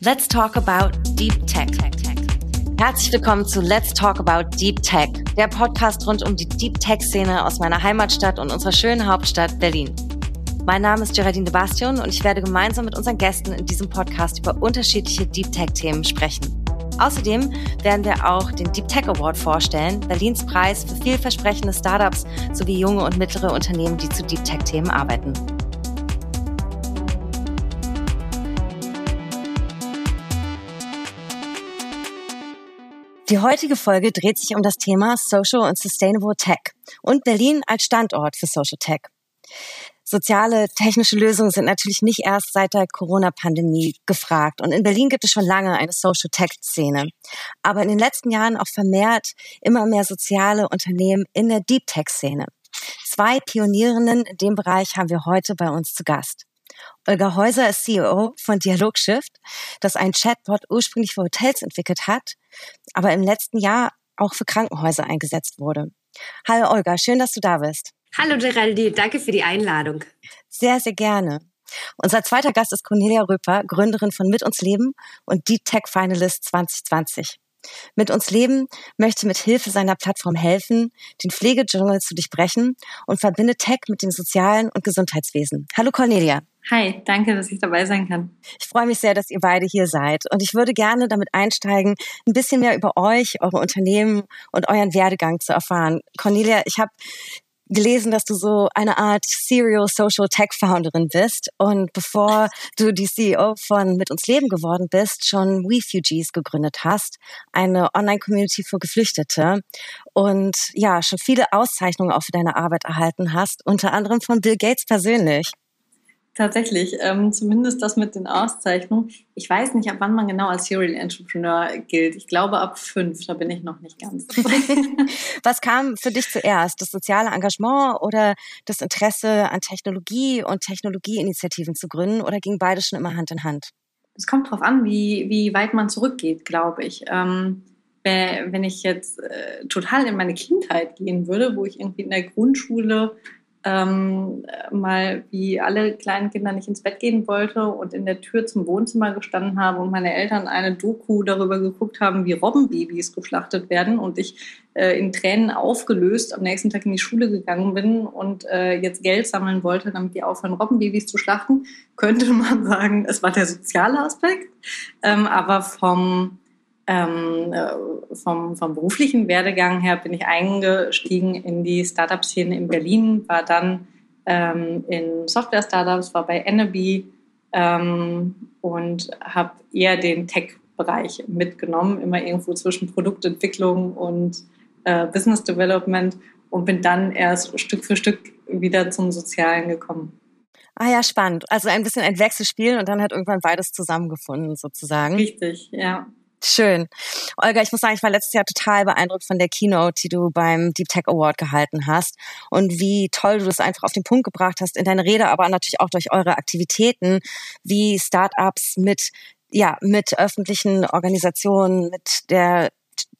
Let's talk about Deep Tech. Herzlich willkommen zu Let's Talk About Deep Tech, der Podcast rund um die Deep Tech-Szene aus meiner Heimatstadt und unserer schönen Hauptstadt Berlin. Mein Name ist Geraldine de Bastion und ich werde gemeinsam mit unseren Gästen in diesem Podcast über unterschiedliche Deep Tech-Themen sprechen. Außerdem werden wir auch den Deep Tech Award vorstellen, Berlins Preis für vielversprechende Startups sowie junge und mittlere Unternehmen, die zu Deep Tech-Themen arbeiten. Die heutige Folge dreht sich um das Thema Social und Sustainable Tech und Berlin als Standort für Social Tech. Soziale, technische Lösungen sind natürlich nicht erst seit der Corona-Pandemie gefragt. Und in Berlin gibt es schon lange eine Social Tech-Szene. Aber in den letzten Jahren auch vermehrt immer mehr soziale Unternehmen in der Deep Tech-Szene. Zwei Pionierinnen in dem Bereich haben wir heute bei uns zu Gast. Olga Häuser ist CEO von Dialogshift, das ein Chatbot ursprünglich für Hotels entwickelt hat, aber im letzten Jahr auch für Krankenhäuser eingesetzt wurde. Hallo Olga, schön, dass du da bist. Hallo Geraldine, danke für die Einladung. Sehr, sehr gerne. Unser zweiter Gast ist Cornelia Röper, Gründerin von Mit uns Leben und Deep Tech Finalist 2020. Mit uns Leben möchte mit Hilfe seiner Plattform helfen, den Pflegedschungel zu durchbrechen und verbindet Tech mit dem sozialen und Gesundheitswesen. Hallo Cornelia. Hi, danke, dass ich dabei sein kann. Ich freue mich sehr, dass ihr beide hier seid. Und ich würde gerne damit einsteigen, ein bisschen mehr über euch, eure Unternehmen und euren Werdegang zu erfahren. Cornelia, ich habe gelesen, dass du so eine Art Serial Social Tech Founderin bist und bevor du die CEO von Mit uns Leben geworden bist, schon Refugees gegründet hast, eine Online-Community für Geflüchtete und ja, schon viele Auszeichnungen auch für deine Arbeit erhalten hast, unter anderem von Bill Gates persönlich. Tatsächlich, ähm, zumindest das mit den Auszeichnungen. Ich weiß nicht, ab wann man genau als Serial Entrepreneur gilt. Ich glaube ab fünf, da bin ich noch nicht ganz. Was kam für dich zuerst? Das soziale Engagement oder das Interesse an Technologie und Technologieinitiativen zu gründen oder ging beides schon immer Hand in Hand? Es kommt darauf an, wie, wie weit man zurückgeht, glaube ich. Ähm, wenn ich jetzt äh, total in meine Kindheit gehen würde, wo ich irgendwie in der Grundschule ähm, mal wie alle kleinen Kinder nicht ins Bett gehen wollte und in der Tür zum Wohnzimmer gestanden habe und meine Eltern eine Doku darüber geguckt haben, wie Robbenbabys geschlachtet werden und ich äh, in Tränen aufgelöst am nächsten Tag in die Schule gegangen bin und äh, jetzt Geld sammeln wollte, damit die aufhören, Robbenbabys zu schlachten, könnte man sagen, es war der soziale Aspekt, ähm, aber vom ähm, äh, vom, vom beruflichen Werdegang her bin ich eingestiegen in die Startup-Szene in Berlin, war dann ähm, in Software-Startups, war bei Eneby ähm, und habe eher den Tech-Bereich mitgenommen, immer irgendwo zwischen Produktentwicklung und äh, Business Development und bin dann erst Stück für Stück wieder zum Sozialen gekommen. Ah ja, spannend. Also ein bisschen ein Wechselspiel und dann hat irgendwann beides zusammengefunden sozusagen. Richtig, ja. Schön. Olga, ich muss sagen, ich war letztes Jahr total beeindruckt von der Keynote, die du beim Deep Tech Award gehalten hast und wie toll du das einfach auf den Punkt gebracht hast in deine Rede, aber natürlich auch durch eure Aktivitäten, wie Startups mit ja, mit öffentlichen Organisationen, mit der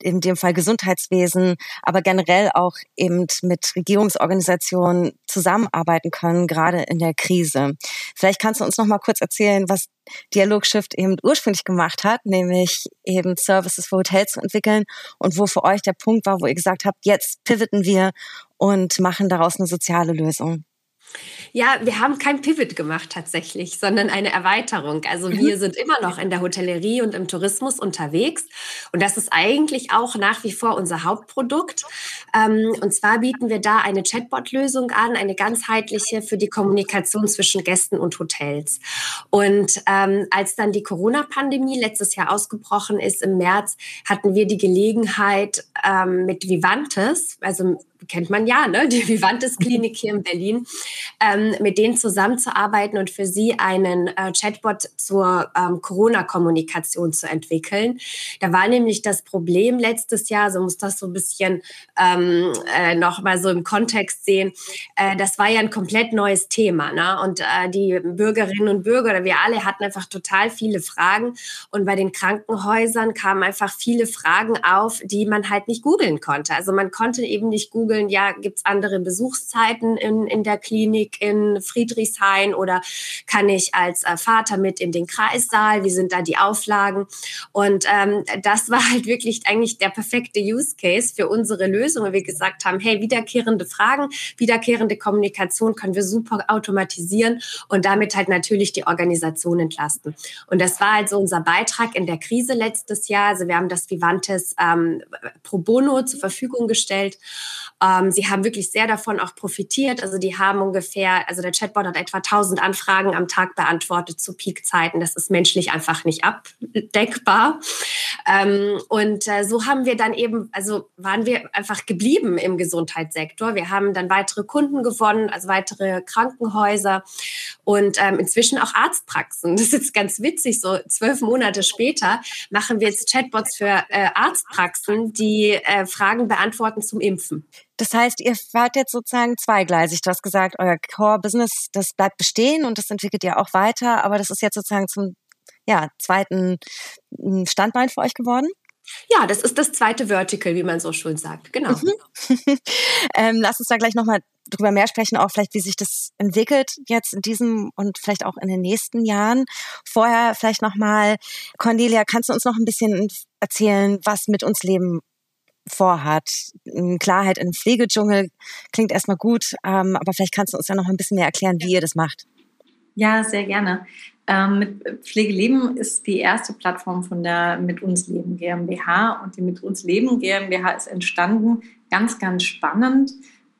in dem Fall Gesundheitswesen, aber generell auch eben mit Regierungsorganisationen zusammenarbeiten können, gerade in der Krise. Vielleicht kannst du uns noch mal kurz erzählen, was Dialogshift eben ursprünglich gemacht hat, nämlich eben Services für Hotels zu entwickeln und wo für euch der Punkt war, wo ihr gesagt habt, jetzt pivoten wir und machen daraus eine soziale Lösung. Ja, wir haben kein Pivot gemacht tatsächlich, sondern eine Erweiterung. Also wir mhm. sind immer noch in der Hotellerie und im Tourismus unterwegs. Und das ist eigentlich auch nach wie vor unser Hauptprodukt. Ähm, und zwar bieten wir da eine Chatbot-Lösung an, eine ganzheitliche für die Kommunikation zwischen Gästen und Hotels. Und ähm, als dann die Corona-Pandemie letztes Jahr ausgebrochen ist, im März, hatten wir die Gelegenheit ähm, mit Vivantes, also kennt man ja, ne? die Vivantes Klinik hier in Berlin, ähm, mit denen zusammenzuarbeiten und für sie einen äh, Chatbot zur ähm, Corona-Kommunikation zu entwickeln. Da war nämlich das Problem letztes Jahr, so muss das so ein bisschen ähm, äh, noch mal so im Kontext sehen, äh, das war ja ein komplett neues Thema. Ne? Und äh, die Bürgerinnen und Bürger oder wir alle hatten einfach total viele Fragen und bei den Krankenhäusern kamen einfach viele Fragen auf, die man halt nicht googeln konnte. Also man konnte eben nicht googeln, googeln, ja, gibt's andere Besuchszeiten in, in der Klinik in Friedrichshain oder kann ich als äh, Vater mit in den Kreissaal? Wie sind da die Auflagen? Und ähm, das war halt wirklich eigentlich der perfekte Use Case für unsere Lösung, weil wir gesagt haben, hey, wiederkehrende Fragen, wiederkehrende Kommunikation können wir super automatisieren und damit halt natürlich die Organisation entlasten. Und das war also unser Beitrag in der Krise letztes Jahr. Also wir haben das Vivantes ähm, pro bono zur Verfügung gestellt. Ähm, sie haben wirklich sehr davon auch profitiert. Also die haben ungefähr, also der Chatbot hat etwa 1000 Anfragen am Tag beantwortet zu Peakzeiten. Das ist menschlich einfach nicht abdeckbar. Ähm, und äh, so haben wir dann eben, also waren wir einfach geblieben im Gesundheitssektor. Wir haben dann weitere Kunden gewonnen, also weitere Krankenhäuser und ähm, inzwischen auch Arztpraxen. Das ist jetzt ganz witzig. So zwölf Monate später machen wir jetzt Chatbots für äh, Arztpraxen, die äh, Fragen beantworten zum Impfen. Das heißt, ihr fahrt jetzt sozusagen zweigleisig. Du hast gesagt, euer Core-Business, das bleibt bestehen und das entwickelt ihr auch weiter, aber das ist jetzt sozusagen zum ja, zweiten hm, Standbein für euch geworden? Ja, das ist das zweite Vertical, wie man so schön sagt. Genau. Mhm. ähm, lass uns da gleich nochmal drüber mehr sprechen, auch vielleicht, wie sich das entwickelt jetzt in diesem und vielleicht auch in den nächsten Jahren. Vorher vielleicht nochmal, Cornelia, kannst du uns noch ein bisschen erzählen, was mit uns Leben vorhat. Klarheit im Pflegedschungel klingt erstmal gut, ähm, aber vielleicht kannst du uns ja noch ein bisschen mehr erklären, wie ihr das macht. Ja, sehr gerne. Ähm, mit Pflegeleben ist die erste Plattform von der Mit uns Leben GmbH und die Mit uns Leben GmbH ist entstanden, ganz, ganz spannend,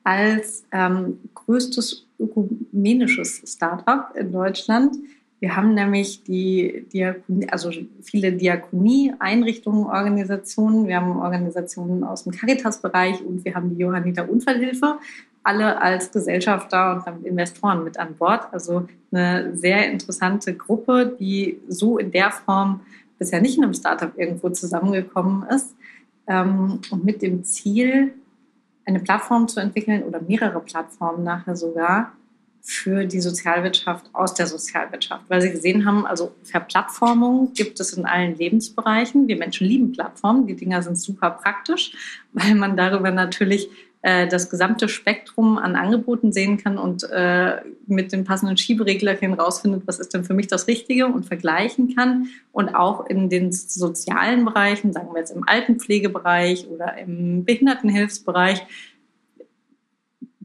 als ähm, größtes ökumenisches Startup in Deutschland wir haben nämlich die Diakonie, also viele Diakonie-Einrichtungen, Organisationen. Wir haben Organisationen aus dem Caritas-Bereich und wir haben die Johanniter Unfallhilfe, alle als Gesellschafter und damit Investoren mit an Bord. Also eine sehr interessante Gruppe, die so in der Form bisher nicht in einem Startup irgendwo zusammengekommen ist. Ähm, und mit dem Ziel, eine Plattform zu entwickeln oder mehrere Plattformen nachher sogar, für die Sozialwirtschaft aus der Sozialwirtschaft, weil sie gesehen haben, also Verplattformung gibt es in allen Lebensbereichen. Wir Menschen lieben Plattformen, die Dinger sind super praktisch, weil man darüber natürlich äh, das gesamte Spektrum an Angeboten sehen kann und äh, mit dem passenden Schiebereglerchen rausfindet, was ist denn für mich das Richtige und vergleichen kann. Und auch in den sozialen Bereichen, sagen wir jetzt im Altenpflegebereich oder im Behindertenhilfsbereich,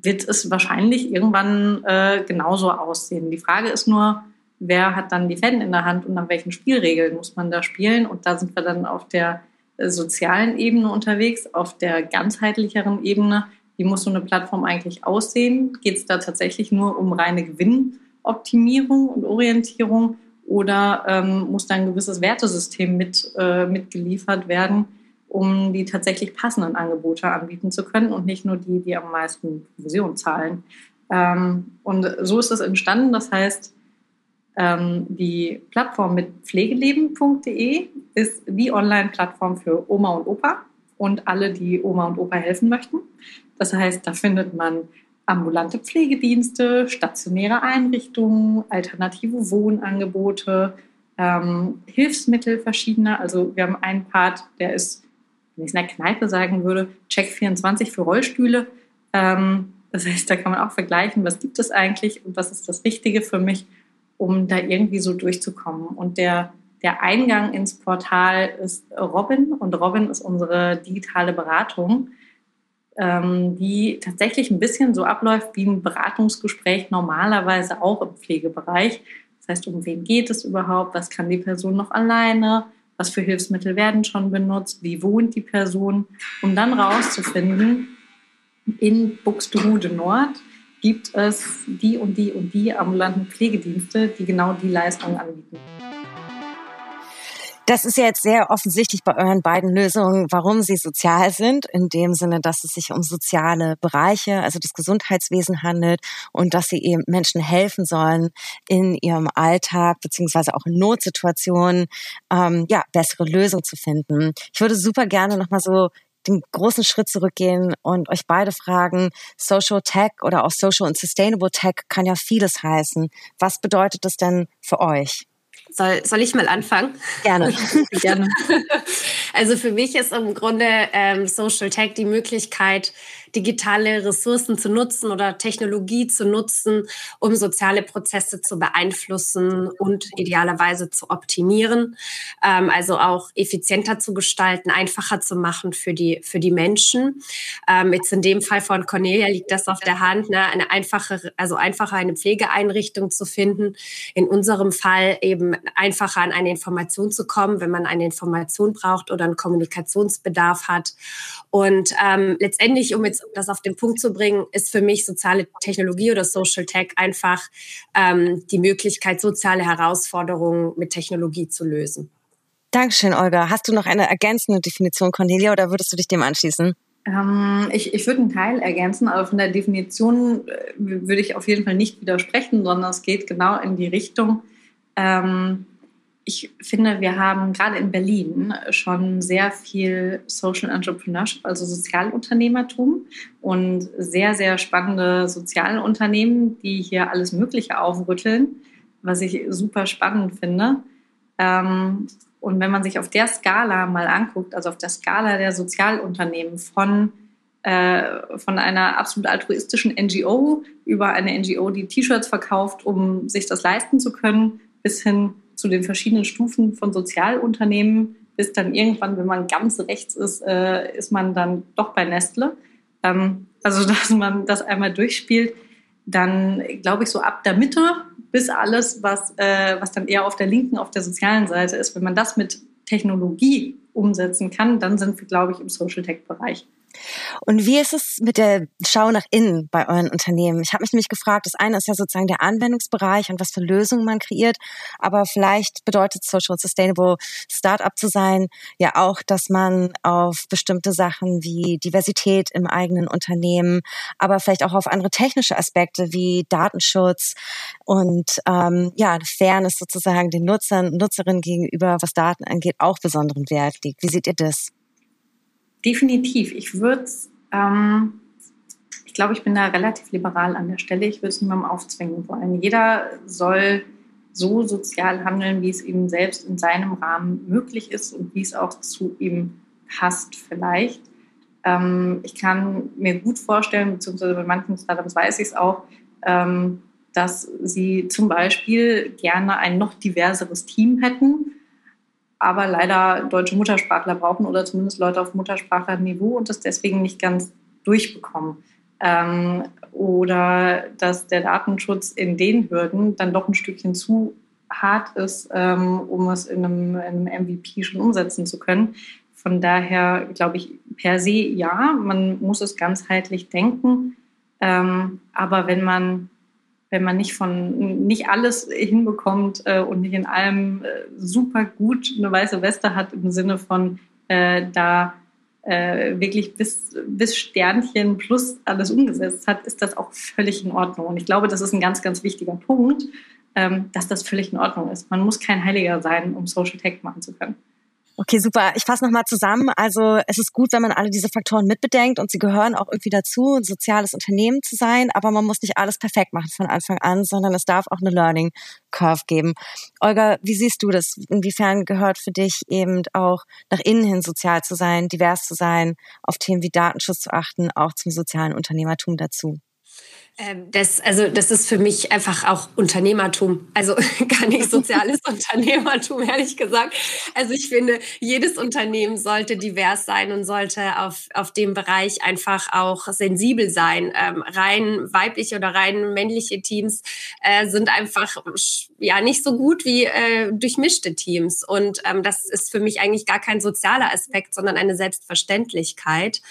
wird es wahrscheinlich irgendwann äh, genauso aussehen. Die Frage ist nur, wer hat dann die Fäden in der Hand und nach welchen Spielregeln muss man da spielen? Und da sind wir dann auf der äh, sozialen Ebene unterwegs, auf der ganzheitlicheren Ebene. Wie muss so eine Plattform eigentlich aussehen? Geht es da tatsächlich nur um reine Gewinnoptimierung und Orientierung oder ähm, muss da ein gewisses Wertesystem mit, äh, mitgeliefert werden? Um die tatsächlich passenden Angebote anbieten zu können und nicht nur die, die am meisten Provision zahlen. Ähm, und so ist es entstanden. Das heißt, ähm, die Plattform mit pflegeleben.de ist die Online-Plattform für Oma und Opa und alle, die Oma und Opa helfen möchten. Das heißt, da findet man ambulante Pflegedienste, stationäre Einrichtungen, alternative Wohnangebote, ähm, Hilfsmittel verschiedener. Also wir haben einen Part, der ist wenn ich es in der Kneipe sagen würde, Check 24 für Rollstühle. Ähm, das heißt, da kann man auch vergleichen, was gibt es eigentlich und was ist das Richtige für mich, um da irgendwie so durchzukommen. Und der, der Eingang ins Portal ist Robin und Robin ist unsere digitale Beratung, ähm, die tatsächlich ein bisschen so abläuft wie ein Beratungsgespräch normalerweise auch im Pflegebereich. Das heißt, um wen geht es überhaupt? Was kann die Person noch alleine? Was für Hilfsmittel werden schon benutzt, wie wohnt die Person, um dann rauszufinden, in Buxtehude Nord gibt es die und die und die ambulanten Pflegedienste, die genau die Leistungen anbieten. Das ist ja jetzt sehr offensichtlich bei euren beiden Lösungen, warum sie sozial sind, in dem Sinne, dass es sich um soziale Bereiche, also das Gesundheitswesen handelt und dass sie eben Menschen helfen sollen, in ihrem Alltag beziehungsweise auch in Notsituationen ähm, ja bessere Lösungen zu finden. Ich würde super gerne nochmal so den großen Schritt zurückgehen und euch beide fragen, Social Tech oder auch Social und Sustainable Tech kann ja vieles heißen. Was bedeutet das denn für euch? Soll, soll ich mal anfangen? Gerne. Gerne. Also für mich ist im Grunde ähm, Social Tech die Möglichkeit, digitale Ressourcen zu nutzen oder Technologie zu nutzen, um soziale Prozesse zu beeinflussen und idealerweise zu optimieren. Ähm, also auch effizienter zu gestalten, einfacher zu machen für die, für die Menschen. Ähm, jetzt in dem Fall von Cornelia liegt das auf der Hand, ne? eine einfache, also einfacher eine Pflegeeinrichtung zu finden. In unserem Fall eben einfacher an eine Information zu kommen, wenn man eine Information braucht oder einen Kommunikationsbedarf hat. Und ähm, letztendlich, um jetzt das auf den Punkt zu bringen, ist für mich soziale Technologie oder Social Tech einfach ähm, die Möglichkeit, soziale Herausforderungen mit Technologie zu lösen. Dankeschön, Olga. Hast du noch eine ergänzende Definition, Cornelia, oder würdest du dich dem anschließen? Ähm, ich, ich würde einen Teil ergänzen, aber von der Definition äh, würde ich auf jeden Fall nicht widersprechen, sondern es geht genau in die Richtung. Ähm, ich finde, wir haben gerade in Berlin schon sehr viel Social Entrepreneurship, also Sozialunternehmertum und sehr, sehr spannende Sozialunternehmen, die hier alles Mögliche aufrütteln, was ich super spannend finde. Ähm, und wenn man sich auf der Skala mal anguckt, also auf der Skala der Sozialunternehmen von, äh, von einer absolut altruistischen NGO über eine NGO, die T-Shirts verkauft, um sich das leisten zu können, bis hin zu den verschiedenen Stufen von Sozialunternehmen, bis dann irgendwann, wenn man ganz rechts ist, äh, ist man dann doch bei Nestle. Ähm, also, dass man das einmal durchspielt, dann glaube ich so ab der Mitte bis alles, was, äh, was dann eher auf der linken, auf der sozialen Seite ist, wenn man das mit Technologie umsetzen kann, dann sind wir, glaube ich, im Social Tech-Bereich. Und wie ist es mit der Schau nach innen bei euren Unternehmen? Ich habe mich nämlich gefragt, das eine ist ja sozusagen der Anwendungsbereich und was für Lösungen man kreiert, aber vielleicht bedeutet Social Sustainable Startup zu sein ja auch, dass man auf bestimmte Sachen wie Diversität im eigenen Unternehmen, aber vielleicht auch auf andere technische Aspekte wie Datenschutz und ähm, ja, Fairness sozusagen den Nutzern, Nutzerinnen gegenüber, was Daten angeht, auch besonderen Wert liegt. Wie seht ihr das? Definitiv. Ich würde ähm, ich glaube, ich bin da relativ liberal an der Stelle. Ich würde es niemandem aufzwingen wollen. Jeder soll so sozial handeln, wie es ihm selbst in seinem Rahmen möglich ist und wie es auch zu ihm passt vielleicht. Ähm, ich kann mir gut vorstellen, beziehungsweise bei manchen Startups weiß ich es auch, ähm, dass sie zum Beispiel gerne ein noch diverseres Team hätten, aber leider deutsche Muttersprachler brauchen oder zumindest Leute auf Muttersprachlerniveau und das deswegen nicht ganz durchbekommen. Ähm, oder dass der Datenschutz in den Hürden dann doch ein Stückchen zu hart ist, ähm, um es in einem, in einem MVP schon umsetzen zu können. Von daher glaube ich per se ja, man muss es ganzheitlich denken. Ähm, aber wenn man wenn man nicht von nicht alles hinbekommt äh, und nicht in allem äh, super gut eine weiße Weste hat im Sinne von äh, da äh, wirklich bis, bis Sternchen plus alles umgesetzt hat, ist das auch völlig in Ordnung. Und ich glaube, das ist ein ganz, ganz wichtiger Punkt, ähm, dass das völlig in Ordnung ist. Man muss kein Heiliger sein, um Social Tech machen zu können. Okay, super. Ich fasse nochmal zusammen. Also es ist gut, wenn man alle diese Faktoren mitbedenkt und sie gehören auch irgendwie dazu, ein soziales Unternehmen zu sein, aber man muss nicht alles perfekt machen von Anfang an, sondern es darf auch eine Learning Curve geben. Olga, wie siehst du das? Inwiefern gehört für dich eben auch nach innen hin sozial zu sein, divers zu sein, auf Themen wie Datenschutz zu achten, auch zum sozialen Unternehmertum dazu? Ähm, das, also das ist für mich einfach auch Unternehmertum. Also gar nicht soziales Unternehmertum, ehrlich gesagt. Also ich finde, jedes Unternehmen sollte divers sein und sollte auf, auf dem Bereich einfach auch sensibel sein. Ähm, rein weibliche oder rein männliche Teams äh, sind einfach ja nicht so gut wie äh, durchmischte Teams. Und ähm, das ist für mich eigentlich gar kein sozialer Aspekt, sondern eine Selbstverständlichkeit.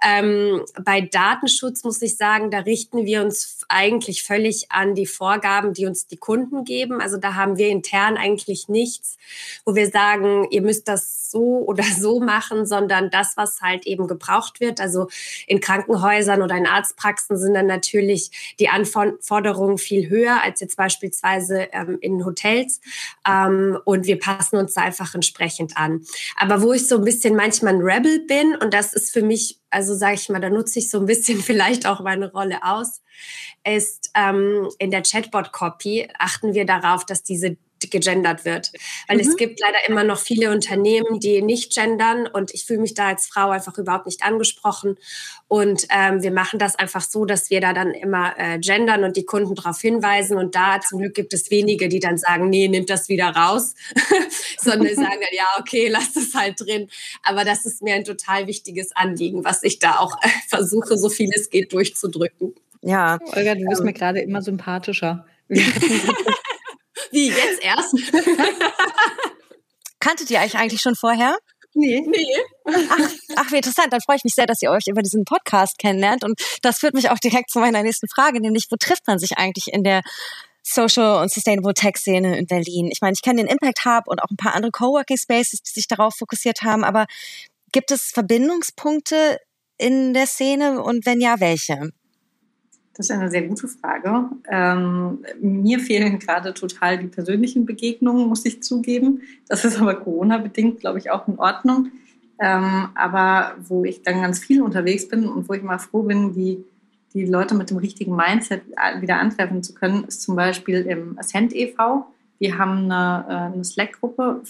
Ähm, bei Datenschutz muss ich sagen, da richten wir wir uns eigentlich völlig an die Vorgaben, die uns die Kunden geben. Also da haben wir intern eigentlich nichts, wo wir sagen, ihr müsst das so oder so machen, sondern das, was halt eben gebraucht wird. Also in Krankenhäusern oder in Arztpraxen sind dann natürlich die Anforderungen viel höher als jetzt beispielsweise ähm, in Hotels. Ähm, und wir passen uns da einfach entsprechend an. Aber wo ich so ein bisschen manchmal ein Rebel bin, und das ist für mich also sage ich mal, da nutze ich so ein bisschen vielleicht auch meine Rolle aus, ist ähm, in der Chatbot-Copy achten wir darauf, dass diese nicht gegendert wird. Weil mhm. es gibt leider immer noch viele Unternehmen, die nicht gendern und ich fühle mich da als Frau einfach überhaupt nicht angesprochen. Und ähm, wir machen das einfach so, dass wir da dann immer äh, gendern und die Kunden darauf hinweisen. Und da zum Glück gibt es wenige, die dann sagen, nee, nimmt das wieder raus, sondern sagen dann, ja, okay, lass das halt drin. Aber das ist mir ein total wichtiges Anliegen, was ich da auch äh, versuche, so viel es geht, durchzudrücken. Ja. Olga, du bist ähm, mir gerade immer sympathischer. Wie, jetzt erst? Kanntet ihr euch eigentlich schon vorher? Nee. nee. Ach, ach, wie interessant. Dann freue ich mich sehr, dass ihr euch über diesen Podcast kennenlernt. Und das führt mich auch direkt zu meiner nächsten Frage, nämlich, wo trifft man sich eigentlich in der Social und Sustainable Tech Szene in Berlin? Ich meine, ich kenne den Impact Hub und auch ein paar andere Coworking Spaces, die sich darauf fokussiert haben, aber gibt es Verbindungspunkte in der Szene und wenn ja, welche? Das ist eine sehr gute Frage. Ähm, mir fehlen gerade total die persönlichen Begegnungen, muss ich zugeben. Das ist aber Corona-bedingt, glaube ich, auch in Ordnung. Ähm, aber wo ich dann ganz viel unterwegs bin und wo ich mal froh bin, die, die Leute mit dem richtigen Mindset wieder antreffen zu können, ist zum Beispiel im Ascent e.V. Wir haben eine, äh, eine Slack-Gruppe,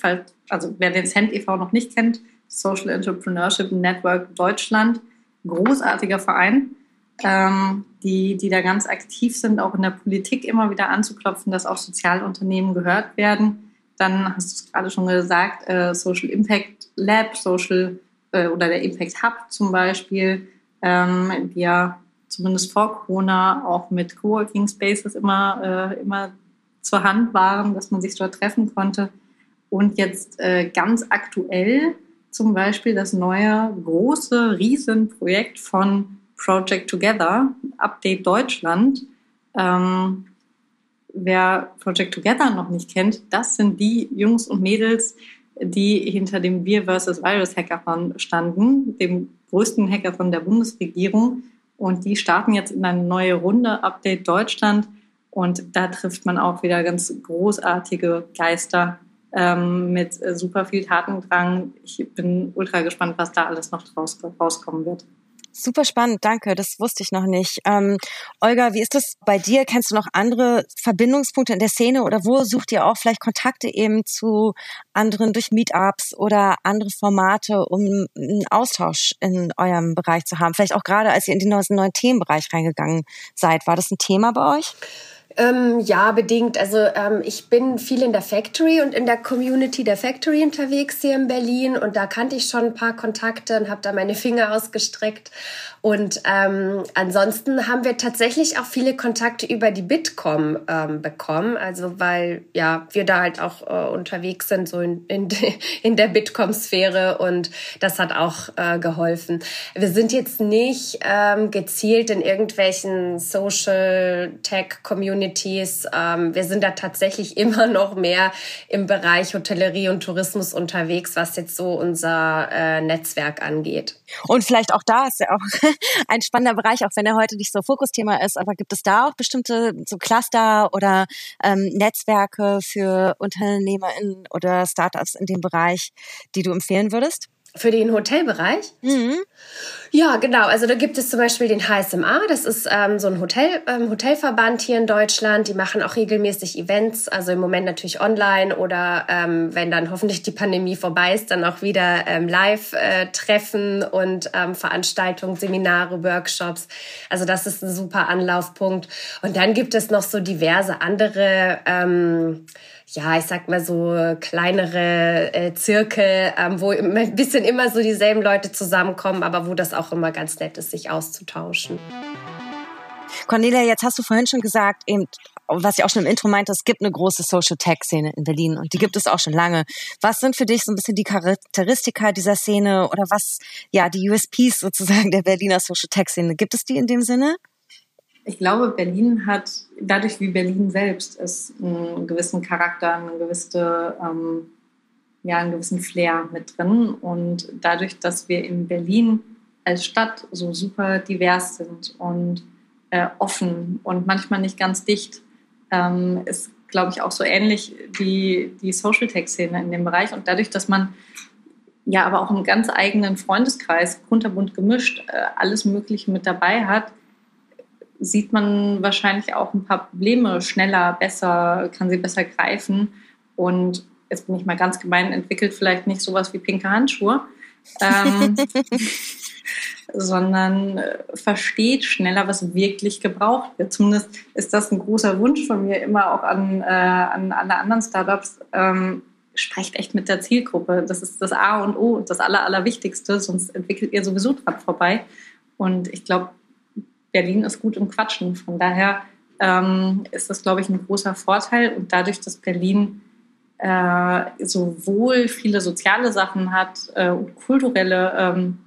also wer den Ascent e.V. noch nicht kennt, Social Entrepreneurship Network Deutschland, großartiger Verein ähm, die, die da ganz aktiv sind, auch in der Politik immer wieder anzuklopfen, dass auch Sozialunternehmen gehört werden. Dann hast du es gerade schon gesagt, äh, Social Impact Lab, Social äh, oder der Impact Hub zum Beispiel, ähm, die ja zumindest vor Corona auch mit Coworking Spaces immer, äh, immer zur Hand waren, dass man sich dort treffen konnte. Und jetzt äh, ganz aktuell zum Beispiel das neue große Riesenprojekt von Project Together, Update Deutschland. Ähm, wer Project Together noch nicht kennt, das sind die Jungs und Mädels, die hinter dem Wir vs. Virus Hackathon standen, dem größten Hackathon der Bundesregierung. Und die starten jetzt in eine neue Runde, Update Deutschland. Und da trifft man auch wieder ganz großartige Geister ähm, mit super viel Tatendrang. Ich bin ultra gespannt, was da alles noch draus rauskommen wird. Super spannend, danke. Das wusste ich noch nicht. Ähm, Olga, wie ist das bei dir? Kennst du noch andere Verbindungspunkte in der Szene oder wo sucht ihr auch vielleicht Kontakte eben zu anderen durch Meetups oder andere Formate, um einen Austausch in eurem Bereich zu haben? Vielleicht auch gerade, als ihr in den neuen Themenbereich reingegangen seid. War das ein Thema bei euch? Ähm, ja, bedingt. Also ähm, ich bin viel in der Factory und in der Community der Factory unterwegs hier in Berlin und da kannte ich schon ein paar Kontakte und habe da meine Finger ausgestreckt. Und ähm, ansonsten haben wir tatsächlich auch viele Kontakte über die Bitkom ähm, bekommen, also weil ja wir da halt auch äh, unterwegs sind so in, in, in der Bitkom-Sphäre und das hat auch äh, geholfen. Wir sind jetzt nicht ähm, gezielt in irgendwelchen Social Tech Community Communities. Ähm, wir sind da tatsächlich immer noch mehr im Bereich Hotellerie und Tourismus unterwegs, was jetzt so unser äh, Netzwerk angeht. Und vielleicht auch da ist ja auch ein spannender Bereich, auch wenn er heute nicht so Fokusthema ist, aber gibt es da auch bestimmte so Cluster oder ähm, Netzwerke für UnternehmerInnen oder Startups in dem Bereich, die du empfehlen würdest? Für den Hotelbereich? Mhm. Ja, genau. Also da gibt es zum Beispiel den HSMA, das ist ähm, so ein Hotel, ähm, Hotelverband hier in Deutschland. Die machen auch regelmäßig Events, also im Moment natürlich online oder ähm, wenn dann hoffentlich die Pandemie vorbei ist, dann auch wieder ähm, Live-Treffen äh, und ähm, Veranstaltungen, Seminare, Workshops. Also das ist ein super Anlaufpunkt. Und dann gibt es noch so diverse andere ähm, ja, ich sag mal so kleinere äh, Zirkel, ähm, wo ein bisschen immer so dieselben Leute zusammenkommen, aber wo das auch immer ganz nett ist, sich auszutauschen. Cornelia, jetzt hast du vorhin schon gesagt, eben, was ich auch schon im Intro meinte, es gibt eine große Social Tech Szene in Berlin und die gibt es auch schon lange. Was sind für dich so ein bisschen die Charakteristika dieser Szene oder was, ja, die USPs sozusagen der Berliner Social Tech Szene? Gibt es die in dem Sinne? Ich glaube, Berlin hat, dadurch wie Berlin selbst ist, einen gewissen Charakter, eine gewisse, ähm, ja, einen gewissen Flair mit drin. Und dadurch, dass wir in Berlin als Stadt so super divers sind und äh, offen und manchmal nicht ganz dicht, ähm, ist, glaube ich, auch so ähnlich die, die Social Tech-Szene in dem Bereich. Und dadurch, dass man ja aber auch einen ganz eigenen Freundeskreis, kunterbunt gemischt, äh, alles Mögliche mit dabei hat, sieht man wahrscheinlich auch ein paar Probleme schneller, besser, kann sie besser greifen und jetzt bin ich mal ganz gemein, entwickelt vielleicht nicht sowas wie pinke Handschuhe, ähm, sondern äh, versteht schneller, was wirklich gebraucht wird. Zumindest ist das ein großer Wunsch von mir immer auch an, äh, an alle anderen Startups. Ähm, sprecht echt mit der Zielgruppe. Das ist das A und O und das Aller, Allerwichtigste, sonst entwickelt ihr sowieso dran vorbei. Und ich glaube, Berlin ist gut im Quatschen. Von daher ähm, ist das, glaube ich, ein großer Vorteil. Und dadurch, dass Berlin äh, sowohl viele soziale Sachen hat äh, und kulturelle, ähm,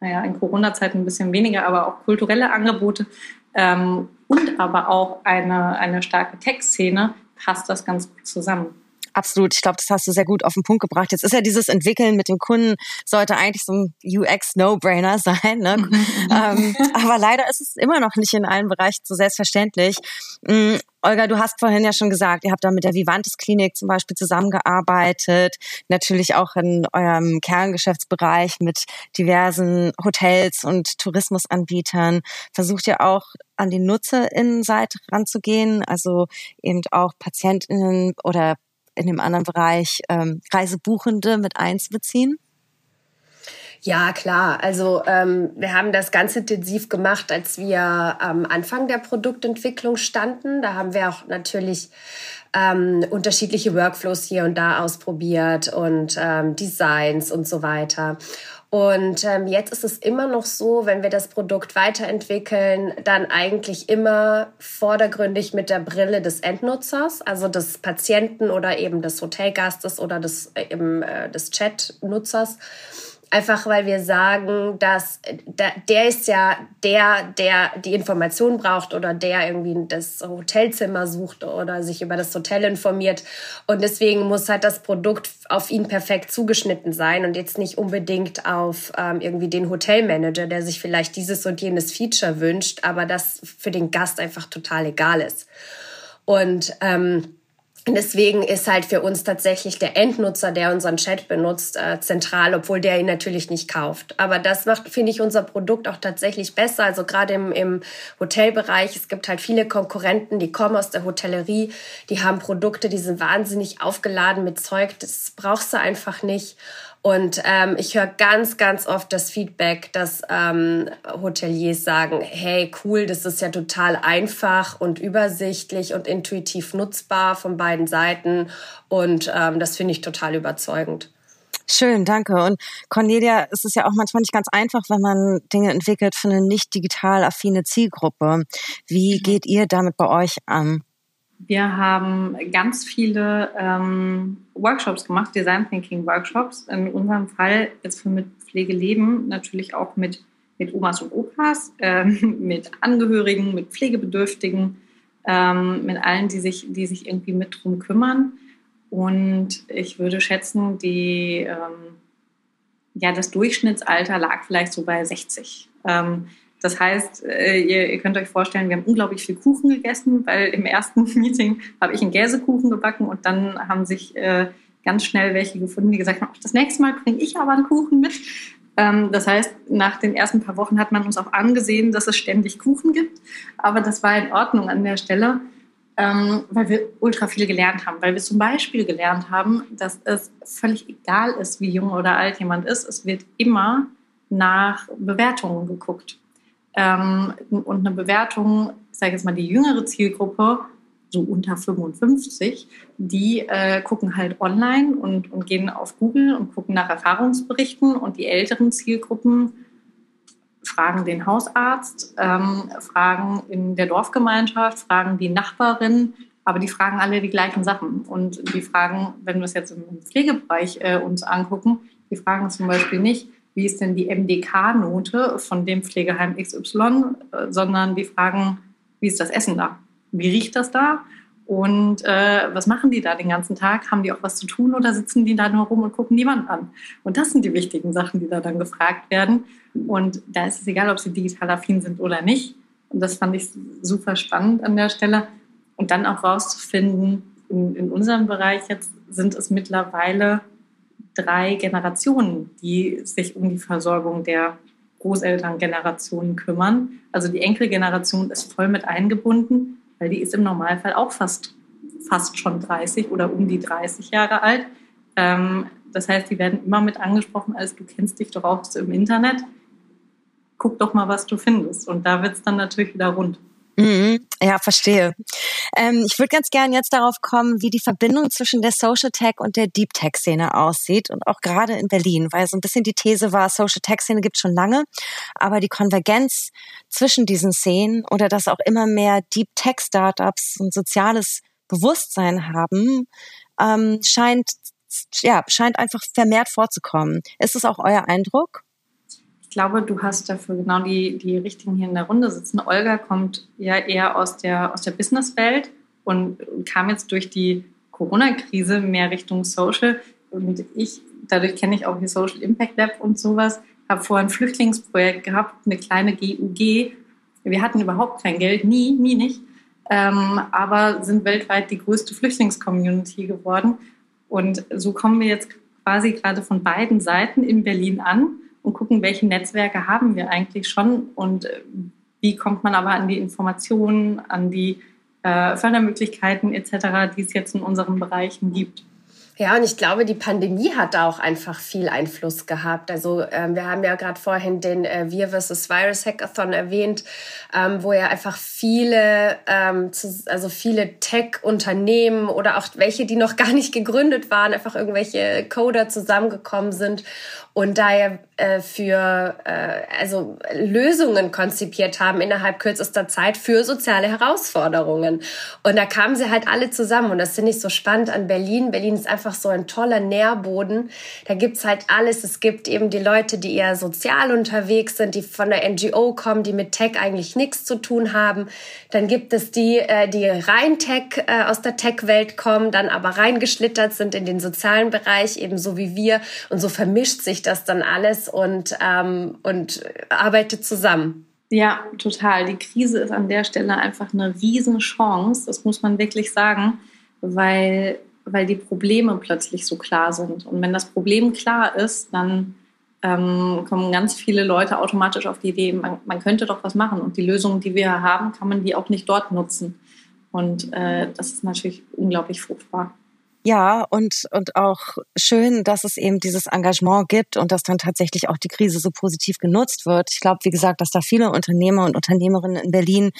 naja, in Corona-Zeiten ein bisschen weniger, aber auch kulturelle Angebote ähm, und aber auch eine, eine starke Tech-Szene, passt das ganz gut zusammen. Absolut. Ich glaube, das hast du sehr gut auf den Punkt gebracht. Jetzt ist ja dieses Entwickeln mit dem Kunden sollte eigentlich so ein UX-No-Brainer sein. Ne? ähm, aber leider ist es immer noch nicht in allen Bereichen so selbstverständlich. Mhm. Olga, du hast vorhin ja schon gesagt, ihr habt da mit der Vivantes Klinik zum Beispiel zusammengearbeitet, natürlich auch in eurem Kerngeschäftsbereich mit diversen Hotels und Tourismusanbietern. Versucht ihr auch an die Nutzerinnenseite ranzugehen, also eben auch Patientinnen oder in dem anderen Bereich ähm, Reisebuchende mit einzubeziehen? Ja, klar. Also ähm, wir haben das ganz intensiv gemacht, als wir am Anfang der Produktentwicklung standen. Da haben wir auch natürlich ähm, unterschiedliche Workflows hier und da ausprobiert und ähm, Designs und so weiter. Und ähm, jetzt ist es immer noch so, wenn wir das Produkt weiterentwickeln, dann eigentlich immer vordergründig mit der Brille des Endnutzers, also des Patienten oder eben des Hotelgastes oder des, äh, eben, äh, des Chat-Nutzers. Einfach weil wir sagen, dass der ist ja der, der die Information braucht oder der irgendwie das Hotelzimmer sucht oder sich über das Hotel informiert. Und deswegen muss halt das Produkt auf ihn perfekt zugeschnitten sein und jetzt nicht unbedingt auf ähm, irgendwie den Hotelmanager, der sich vielleicht dieses und jenes Feature wünscht, aber das für den Gast einfach total egal ist. Und ähm, Deswegen ist halt für uns tatsächlich der Endnutzer, der unseren Chat benutzt, äh, zentral, obwohl der ihn natürlich nicht kauft. Aber das macht, finde ich, unser Produkt auch tatsächlich besser. Also gerade im, im Hotelbereich, es gibt halt viele Konkurrenten, die kommen aus der Hotellerie, die haben Produkte, die sind wahnsinnig aufgeladen mit Zeug, das brauchst du einfach nicht. Und ähm, ich höre ganz, ganz oft das Feedback, dass ähm, Hoteliers sagen, hey, cool, das ist ja total einfach und übersichtlich und intuitiv nutzbar von beiden Seiten. Und ähm, das finde ich total überzeugend. Schön, danke. Und Cornelia, es ist ja auch manchmal nicht ganz einfach, wenn man Dinge entwickelt für eine nicht digital affine Zielgruppe. Wie mhm. geht ihr damit bei euch an? Wir haben ganz viele ähm, Workshops gemacht, Design Thinking Workshops. In unserem Fall jetzt für mit Pflege leben natürlich auch mit, mit Omas und Opas, ähm, mit Angehörigen, mit Pflegebedürftigen, ähm, mit allen, die sich, die sich irgendwie mit drum kümmern. Und ich würde schätzen, die, ähm, ja, das Durchschnittsalter lag vielleicht so bei 60. Ähm, das heißt, äh, ihr, ihr, könnt euch vorstellen, wir haben unglaublich viel Kuchen gegessen, weil im ersten Meeting habe ich einen Käsekuchen gebacken und dann haben sich äh, ganz schnell welche gefunden, die gesagt haben, das nächste Mal bringe ich aber einen Kuchen mit. Ähm, das heißt, nach den ersten paar Wochen hat man uns auch angesehen, dass es ständig Kuchen gibt. Aber das war in Ordnung an der Stelle, ähm, weil wir ultra viel gelernt haben. Weil wir zum Beispiel gelernt haben, dass es völlig egal ist, wie jung oder alt jemand ist. Es wird immer nach Bewertungen geguckt ähm, und eine Bewertung, ich sage jetzt mal die jüngere Zielgruppe, so unter 55, die äh, gucken halt online und, und gehen auf Google und gucken nach Erfahrungsberichten und die älteren Zielgruppen fragen den Hausarzt, ähm, fragen in der Dorfgemeinschaft, fragen die Nachbarin, aber die fragen alle die gleichen Sachen. Und die fragen, wenn wir es jetzt im Pflegebereich äh, uns angucken, die fragen zum Beispiel nicht, wie ist denn die MDK-Note von dem Pflegeheim XY, äh, sondern die fragen, wie ist das Essen da? Wie riecht das da? Und äh, was machen die da den ganzen Tag? Haben die auch was zu tun oder sitzen die da nur rum und gucken die Wand an? Und das sind die wichtigen Sachen, die da dann gefragt werden. Und da ist es egal, ob sie digital affin sind oder nicht. Und das fand ich super spannend an der Stelle. Und dann auch rauszufinden, in, in unserem Bereich jetzt sind es mittlerweile drei Generationen, die sich um die Versorgung der Großelterngenerationen kümmern. Also die Enkelgeneration ist voll mit eingebunden, weil die ist im Normalfall auch fast fast schon 30 oder um die 30 Jahre alt. Ähm, das heißt, die werden immer mit angesprochen, als du kennst dich doch auch im Internet. Guck doch mal, was du findest. Und da wird es dann natürlich wieder rund. Mhm, ja, verstehe. Ähm, ich würde ganz gerne jetzt darauf kommen, wie die Verbindung zwischen der Social Tech und der Deep Tech Szene aussieht und auch gerade in Berlin, weil so ein bisschen die These war, Social Tech Szene gibt schon lange, aber die Konvergenz zwischen diesen Szenen oder dass auch immer mehr Deep Tech Startups ein soziales Bewusstsein haben, ähm, scheint ja scheint einfach vermehrt vorzukommen. Ist es auch euer Eindruck? Glaube, du hast dafür genau die, die Richtigen hier in der Runde sitzen. Olga kommt ja eher aus der, aus der Businesswelt und kam jetzt durch die Corona-Krise mehr Richtung Social. Und ich, dadurch kenne ich auch die Social Impact Lab und sowas, habe vorher ein Flüchtlingsprojekt gehabt, eine kleine GUG. Wir hatten überhaupt kein Geld, nie, nie nicht, ähm, aber sind weltweit die größte Flüchtlingscommunity geworden. Und so kommen wir jetzt quasi gerade von beiden Seiten in Berlin an und gucken, welche Netzwerke haben wir eigentlich schon und äh, wie kommt man aber an die Informationen, an die äh, Fördermöglichkeiten etc., die es jetzt in unseren Bereichen gibt. Ja, und ich glaube, die Pandemie hat da auch einfach viel Einfluss gehabt. Also ähm, wir haben ja gerade vorhin den äh, Wir vs. Virus Hackathon erwähnt, ähm, wo ja einfach viele, ähm, zu, also viele Tech-Unternehmen oder auch welche, die noch gar nicht gegründet waren, einfach irgendwelche Coder zusammengekommen sind und daher äh, für äh, also Lösungen konzipiert haben innerhalb kürzester Zeit für soziale Herausforderungen. Und da kamen sie halt alle zusammen und das finde ich so spannend an Berlin. Berlin ist einfach so ein toller Nährboden. Da gibt's halt alles. Es gibt eben die Leute, die eher sozial unterwegs sind, die von der NGO kommen, die mit Tech eigentlich nichts zu tun haben. Dann gibt es die, äh, die rein Tech äh, aus der Tech-Welt kommen, dann aber reingeschlittert sind in den sozialen Bereich, ebenso wie wir. Und so vermischt sich das dann alles und, ähm, und arbeitet zusammen. Ja, total. Die Krise ist an der Stelle einfach eine Riesenchance, das muss man wirklich sagen, weil, weil die Probleme plötzlich so klar sind. Und wenn das Problem klar ist, dann ähm, kommen ganz viele Leute automatisch auf die Idee, man, man, könnte doch was machen. Und die Lösungen, die wir haben, kann man die auch nicht dort nutzen. Und äh, das ist natürlich unglaublich fruchtbar. Ja, und, und auch schön, dass es eben dieses Engagement gibt und dass dann tatsächlich auch die Krise so positiv genutzt wird. Ich glaube, wie gesagt, dass da viele Unternehmer und Unternehmerinnen in Berlin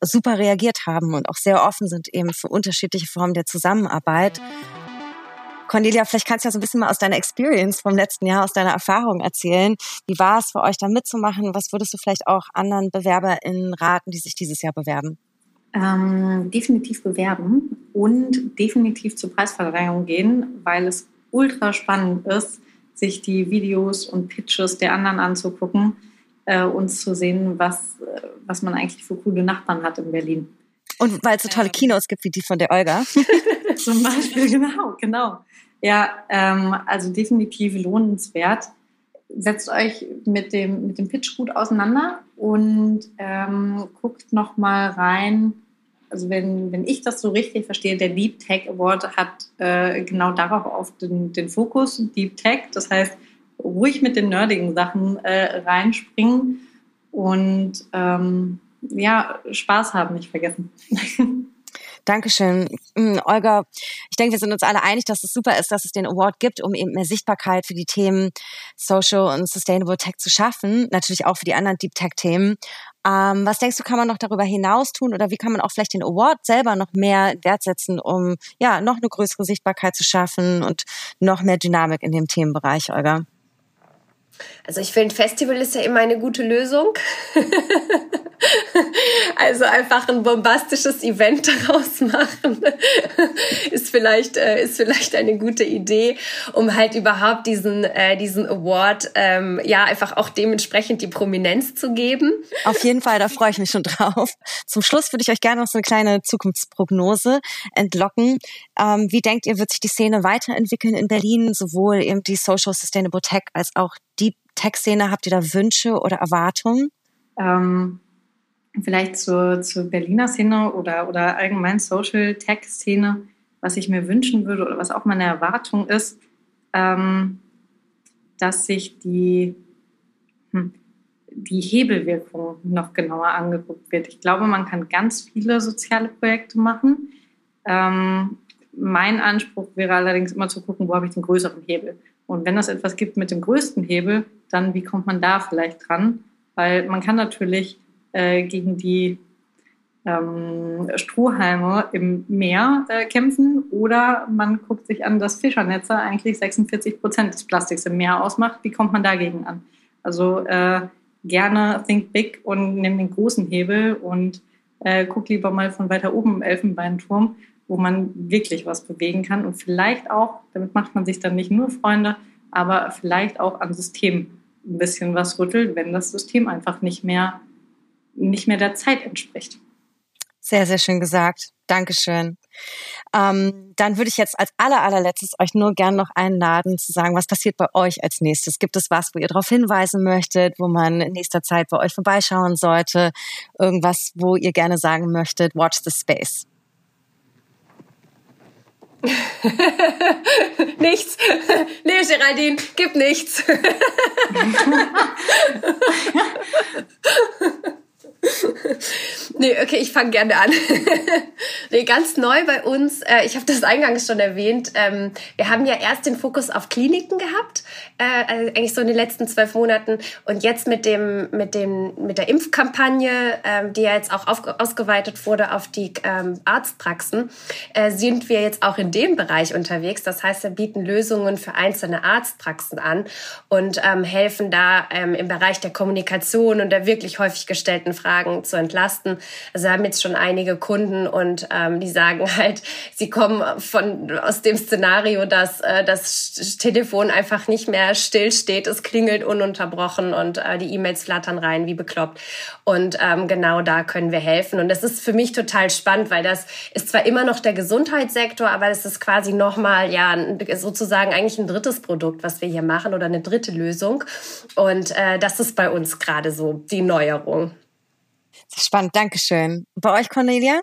super reagiert haben und auch sehr offen sind eben für unterschiedliche Formen der Zusammenarbeit. Cornelia, vielleicht kannst du ja so ein bisschen mal aus deiner Experience vom letzten Jahr, aus deiner Erfahrung erzählen. Wie war es für euch da mitzumachen? Was würdest du vielleicht auch anderen BewerberInnen raten, die sich dieses Jahr bewerben? Ähm, definitiv bewerben und definitiv zur Preisverleihung gehen, weil es ultra spannend ist, sich die Videos und Pitches der anderen anzugucken äh, und zu sehen, was, äh, was man eigentlich für coole Nachbarn hat in Berlin. Und weil es so tolle Kinos gibt wie die von der Olga. Zum Beispiel, genau, genau. Ja, ähm, also definitiv lohnenswert. Setzt euch mit dem, mit dem Pitch gut auseinander und ähm, guckt noch mal rein, also wenn, wenn ich das so richtig verstehe, der Deep Tech Award hat äh, genau darauf auf den, den Fokus, Deep Tech. Das heißt, ruhig mit den nerdigen Sachen äh, reinspringen und ähm, ja, Spaß haben, nicht vergessen. Dankeschön. Hm, Olga, ich denke, wir sind uns alle einig, dass es super ist, dass es den Award gibt, um eben mehr Sichtbarkeit für die Themen Social und Sustainable Tech zu schaffen. Natürlich auch für die anderen Deep Tech-Themen. Ähm, was denkst du, kann man noch darüber hinaus tun oder wie kann man auch vielleicht den Award selber noch mehr Wert setzen, um ja noch eine größere Sichtbarkeit zu schaffen und noch mehr Dynamik in dem Themenbereich, Olga? Also ich finde, Festival ist ja immer eine gute Lösung. also einfach ein bombastisches Event daraus machen ist vielleicht äh, ist vielleicht eine gute Idee, um halt überhaupt diesen äh, diesen Award ähm, ja einfach auch dementsprechend die Prominenz zu geben. Auf jeden Fall, da freue ich mich schon drauf. Zum Schluss würde ich euch gerne noch so eine kleine Zukunftsprognose entlocken. Ähm, wie denkt ihr, wird sich die Szene weiterentwickeln in Berlin, sowohl eben die Social Sustainable Tech als auch die Tech-Szene? Habt ihr da Wünsche oder Erwartungen? Ähm, vielleicht zur, zur Berliner Szene oder, oder allgemein Social Tech-Szene, was ich mir wünschen würde oder was auch meine Erwartung ist, ähm, dass sich die, hm, die Hebelwirkung noch genauer angeguckt wird. Ich glaube, man kann ganz viele soziale Projekte machen. Ähm, mein Anspruch wäre allerdings immer zu gucken, wo habe ich den größeren Hebel. Und wenn es etwas gibt mit dem größten Hebel, dann wie kommt man da vielleicht dran? Weil man kann natürlich äh, gegen die ähm, Strohhalme im Meer äh, kämpfen oder man guckt sich an, dass Fischernetze eigentlich 46 Prozent des Plastiks im Meer ausmacht. Wie kommt man dagegen an? Also äh, gerne think big und nimm den großen Hebel und äh, guck lieber mal von weiter oben im Elfenbeinturm, wo man wirklich was bewegen kann und vielleicht auch, damit macht man sich dann nicht nur Freunde, aber vielleicht auch am System ein bisschen was rüttelt, wenn das System einfach nicht mehr, nicht mehr der Zeit entspricht. Sehr, sehr schön gesagt. Dankeschön. Ähm, dann würde ich jetzt als aller, allerletztes euch nur gern noch einladen zu sagen, was passiert bei euch als nächstes? Gibt es was, wo ihr darauf hinweisen möchtet, wo man in nächster Zeit bei euch vorbeischauen sollte? Irgendwas, wo ihr gerne sagen möchtet, watch the space? nichts. Nee, Geraldine, gib nichts. nee, okay, ich fange gerne an. nee, ganz neu bei uns, äh, ich habe das eingangs schon erwähnt, ähm, wir haben ja erst den Fokus auf Kliniken gehabt, äh, also eigentlich so in den letzten zwölf Monaten und jetzt mit dem mit dem mit der Impfkampagne, ähm, die ja jetzt auch auf, ausgeweitet wurde auf die ähm, Arztpraxen, äh, sind wir jetzt auch in dem Bereich unterwegs. Das heißt, wir bieten Lösungen für einzelne Arztpraxen an und ähm, helfen da ähm, im Bereich der Kommunikation und der wirklich häufig gestellten Fragen Fragen zu entlasten. Also wir haben jetzt schon einige Kunden und ähm, die sagen halt, sie kommen von aus dem Szenario, dass äh, das Telefon einfach nicht mehr stillsteht, es klingelt ununterbrochen und äh, die E-Mails flattern rein wie bekloppt. Und ähm, genau da können wir helfen. Und das ist für mich total spannend, weil das ist zwar immer noch der Gesundheitssektor, aber es ist quasi nochmal, ja, sozusagen eigentlich ein drittes Produkt, was wir hier machen oder eine dritte Lösung. Und äh, das ist bei uns gerade so die Neuerung. Spannend, Dankeschön. Bei euch, Cornelia?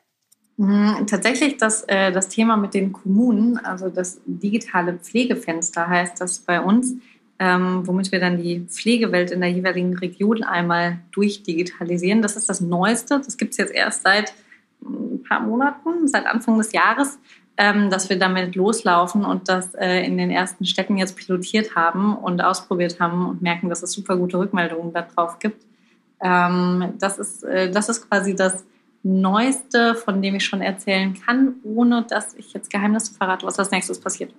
Mhm, tatsächlich das, äh, das Thema mit den Kommunen, also das digitale Pflegefenster heißt das bei uns, ähm, womit wir dann die Pflegewelt in der jeweiligen Region einmal durchdigitalisieren. Das ist das Neueste. Das gibt es jetzt erst seit ein mm, paar Monaten, seit Anfang des Jahres, ähm, dass wir damit loslaufen und das äh, in den ersten Städten jetzt pilotiert haben und ausprobiert haben und merken, dass es super gute Rückmeldungen darauf gibt. Ähm, das, ist, äh, das ist quasi das Neueste, von dem ich schon erzählen kann, ohne dass ich jetzt Geheimnisse verrate, was als nächstes passiert.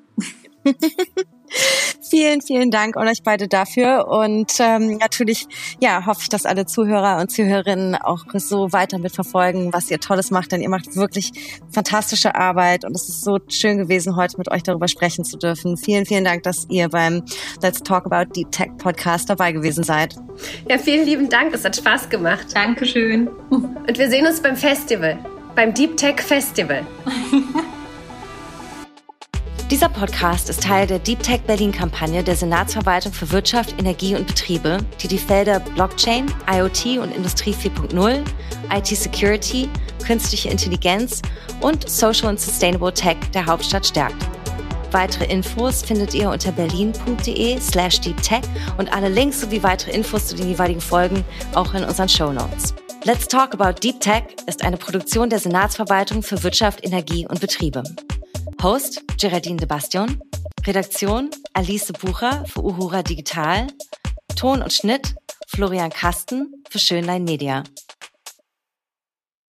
vielen, vielen Dank an euch beide dafür. Und ähm, natürlich, ja, hoffe ich, dass alle Zuhörer und Zuhörerinnen auch so weiter mitverfolgen, was ihr Tolles macht, denn ihr macht wirklich fantastische Arbeit und es ist so schön gewesen, heute mit euch darüber sprechen zu dürfen. Vielen, vielen Dank, dass ihr beim Let's Talk About Deep Tech Podcast dabei gewesen seid. Ja, vielen lieben Dank. Es hat Spaß gemacht. Dankeschön. Und wir sehen uns beim Festival, beim Deep Tech Festival. Dieser Podcast ist Teil der Deep Tech Berlin-Kampagne der Senatsverwaltung für Wirtschaft, Energie und Betriebe, die die Felder Blockchain, IoT und Industrie 4.0, IT-Security, künstliche Intelligenz und Social and Sustainable Tech der Hauptstadt stärkt. Weitere Infos findet ihr unter berlin.de slash deeptech und alle Links sowie weitere Infos zu den jeweiligen Folgen auch in unseren Show Notes. Let's Talk About Deep Tech ist eine Produktion der Senatsverwaltung für Wirtschaft, Energie und Betriebe. Host Geraldine de Bastion, Redaktion Alice Bucher für Uhura Digital, Ton und Schnitt Florian Kasten für Schönlein Media.